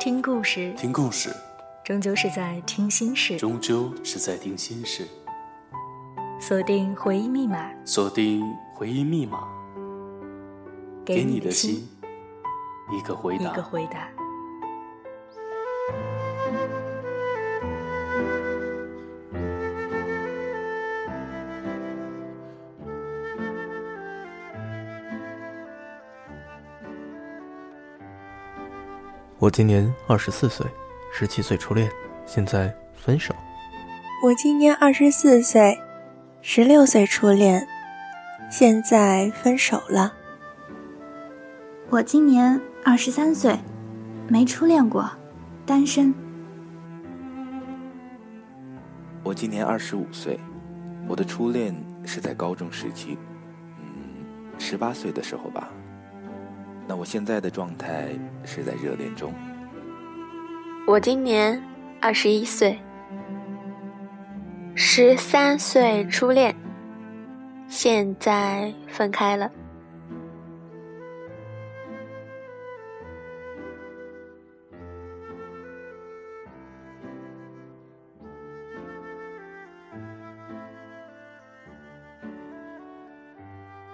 听故事，听故事，终究是在听心事。终究是在听心事。锁定回忆密码，锁定回忆密码，给你的心一个回答。一个回答。我今年二十四岁，十七岁初恋，现在分手。我今年二十四岁，十六岁初恋，现在分手了。我今年二十三岁，没初恋过，单身。我今年二十五岁，我的初恋是在高中时期，嗯，十八岁的时候吧。那我现在的状态是在热恋中。我今年二十一岁，十三岁初恋，现在分开了。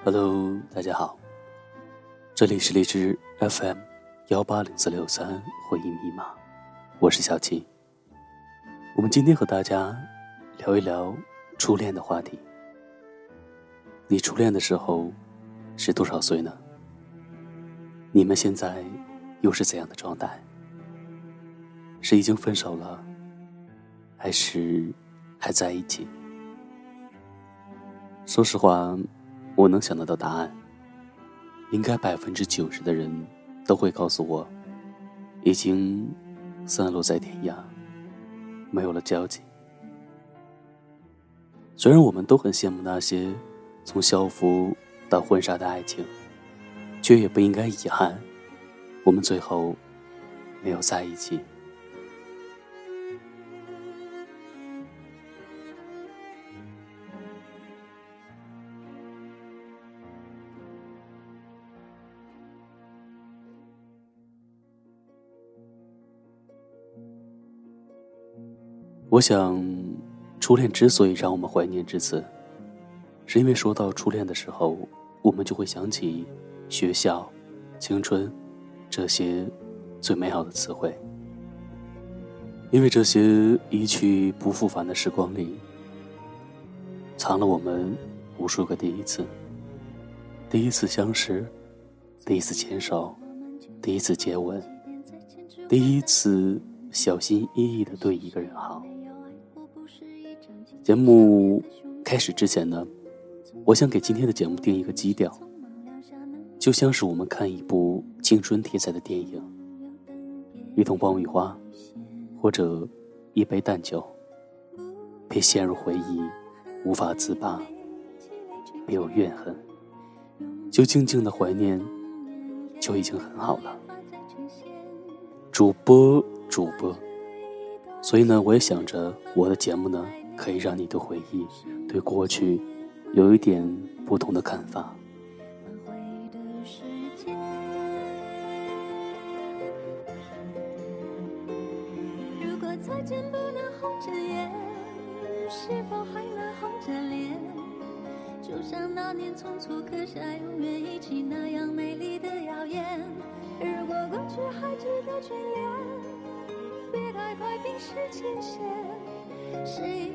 Hello，大家好。这里是荔枝 FM 幺八零四六三回忆密码，我是小七。我们今天和大家聊一聊初恋的话题。你初恋的时候是多少岁呢？你们现在又是怎样的状态？是已经分手了，还是还在一起？说实话，我能想得到答案。应该百分之九十的人都会告诉我，已经散落在天涯，没有了交集。虽然我们都很羡慕那些从校服到婚纱的爱情，却也不应该遗憾，我们最后没有在一起。我想，初恋之所以让我们怀念至此，是因为说到初恋的时候，我们就会想起学校、青春这些最美好的词汇。因为这些一去不复返的时光里，藏了我们无数个第一次：第一次相识，第一次牵手，第一次接吻，第一次小心翼翼的对一个人好。节目开始之前呢，我想给今天的节目定一个基调，就像是我们看一部青春题材的电影，一桶爆米花，或者一杯淡酒，别陷入回忆无法自拔，别有怨恨，就静静的怀念，就已经很好了。主播，主播，所以呢，我也想着我的节目呢。可以让你的回忆对过去有一点不同的看法。如果再见不能红着眼，是否还能红着脸？就像那年匆促刻下永远一起那样美丽的谣言。如果过去还值得眷恋，别太快冰释前嫌。谁？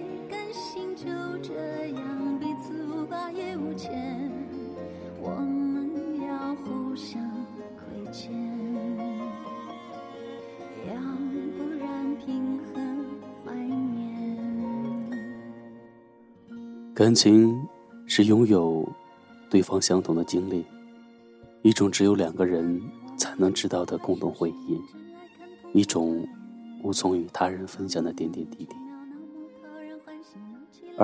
心就这样彼此无挂也无牵，我们要互相亏欠，要不然凭何怀念？感情是拥有对方相同的经历，一种只有两个人才能知道的共同回忆，一种无从与他人分享的点点滴滴。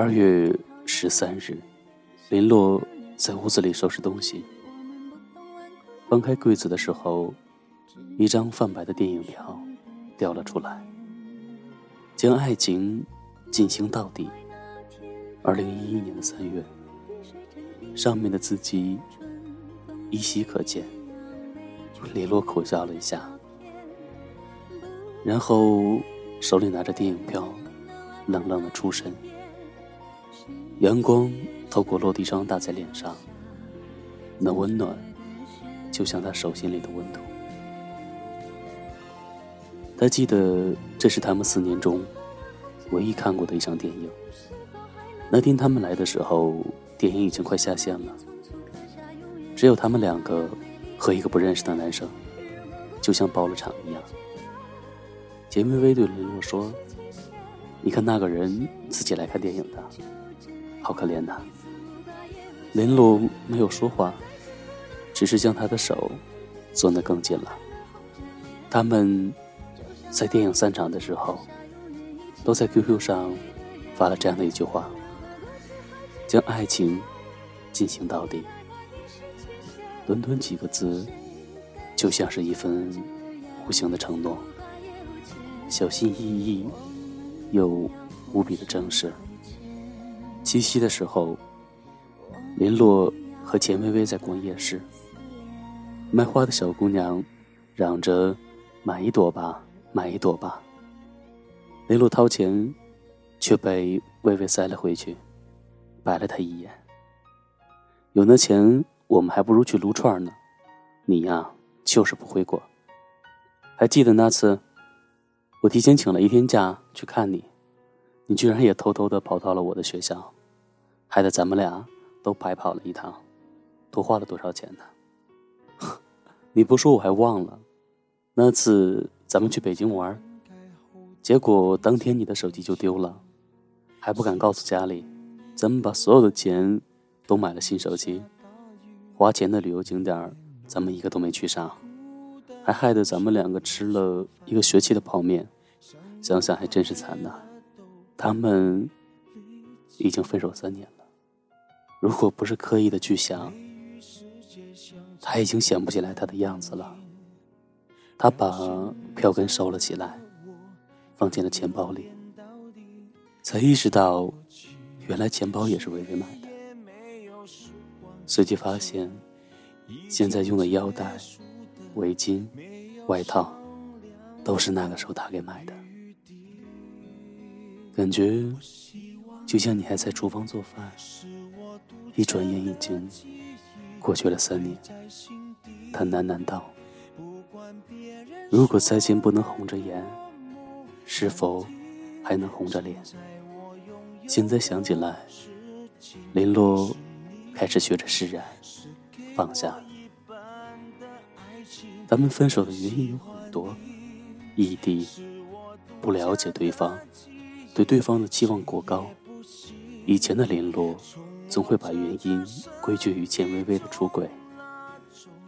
二月十三日，林洛在屋子里收拾东西，翻开柜子的时候，一张泛白的电影票掉了出来。将爱情进行到底。二零一一年的三月，上面的字迹依稀可见。林洛苦笑了一下，然后手里拿着电影票，冷冷的出神。阳光透过落地窗打在脸上，那温暖，就像他手心里的温度。他记得这是他们四年中唯一看过的一场电影。那天他们来的时候，电影已经快下线了，只有他们两个和一个不认识的男生，就像包了场一样。简微微对林洛说：“你看那个人自己来看电影的，好可怜呐。”林洛没有说话，只是将他的手攥得更紧了。他们。在电影散场的时候，都在 QQ 上发了这样的一句话：“将爱情进行到底。”短短几个字，就像是一份无形的承诺，小心翼翼又无比的正式。七夕的时候，林洛和钱薇薇在逛夜市，卖花的小姑娘嚷着：“买一朵吧。”买一朵吧。林洛掏钱，却被薇薇塞了回去，白了他一眼。有那钱，我们还不如去撸串呢。你呀，就是不会过。还记得那次，我提前请了一天假去看你，你居然也偷偷的跑到了我的学校，害得咱们俩都白跑了一趟，多花了多少钱呢？你不说我还忘了，那次。咱们去北京玩，结果当天你的手机就丢了，还不敢告诉家里。咱们把所有的钱都买了新手机，花钱的旅游景点咱们一个都没去上，还害得咱们两个吃了一个学期的泡面。想想还真是惨呐。他们已经分手三年了，如果不是刻意的去想，他已经想不起来他的样子了。他把票根收了起来，放进了钱包里，才意识到，原来钱包也是微微买的。随即发现，现在用的腰带、围巾、外套，都是那个时候他给买的。感觉就像你还在厨房做饭，一转眼已经过去了三年。他喃喃道。如果再见不能红着眼，是否还能红着脸？现在想起来，林洛开始学着释然，放下。咱们分手的原因有很多：异地、不了解对方、对对方的期望过高。以前的林洛总会把原因归结于钱薇薇的出轨，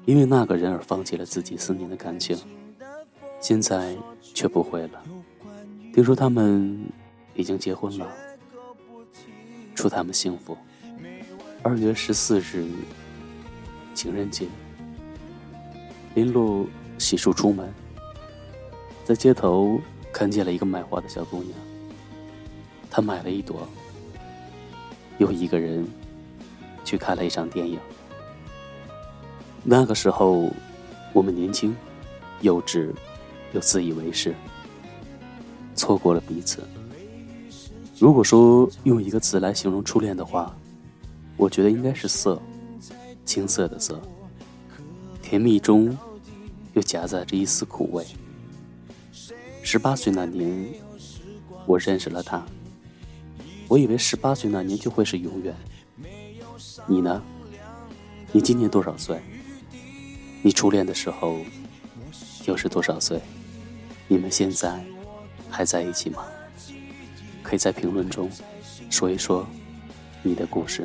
因为那个人而放弃了自己四年的感情。现在却不会了。听说他们已经结婚了，祝他们幸福。二月十四日，情人节，林路洗漱出门，在街头看见了一个卖花的小姑娘。她买了一朵，又一个人去看了一场电影。那个时候，我们年轻，幼稚。又自以为是，错过了彼此。如果说用一个词来形容初恋的话，我觉得应该是涩，青涩的涩，甜蜜中又夹杂着一丝苦味。十八岁那年，我认识了他，我以为十八岁那年就会是永远。你呢？你今年多少岁？你初恋的时候又是多少岁？你们现在还在一起吗？可以在评论中说一说你的故事。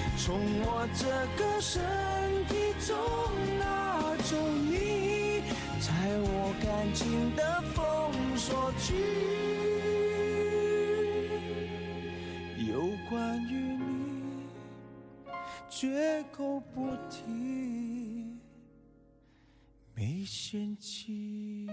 从我这个身体中拿走你，在我感情的封锁区，有关于你绝口不提，没嫌弃。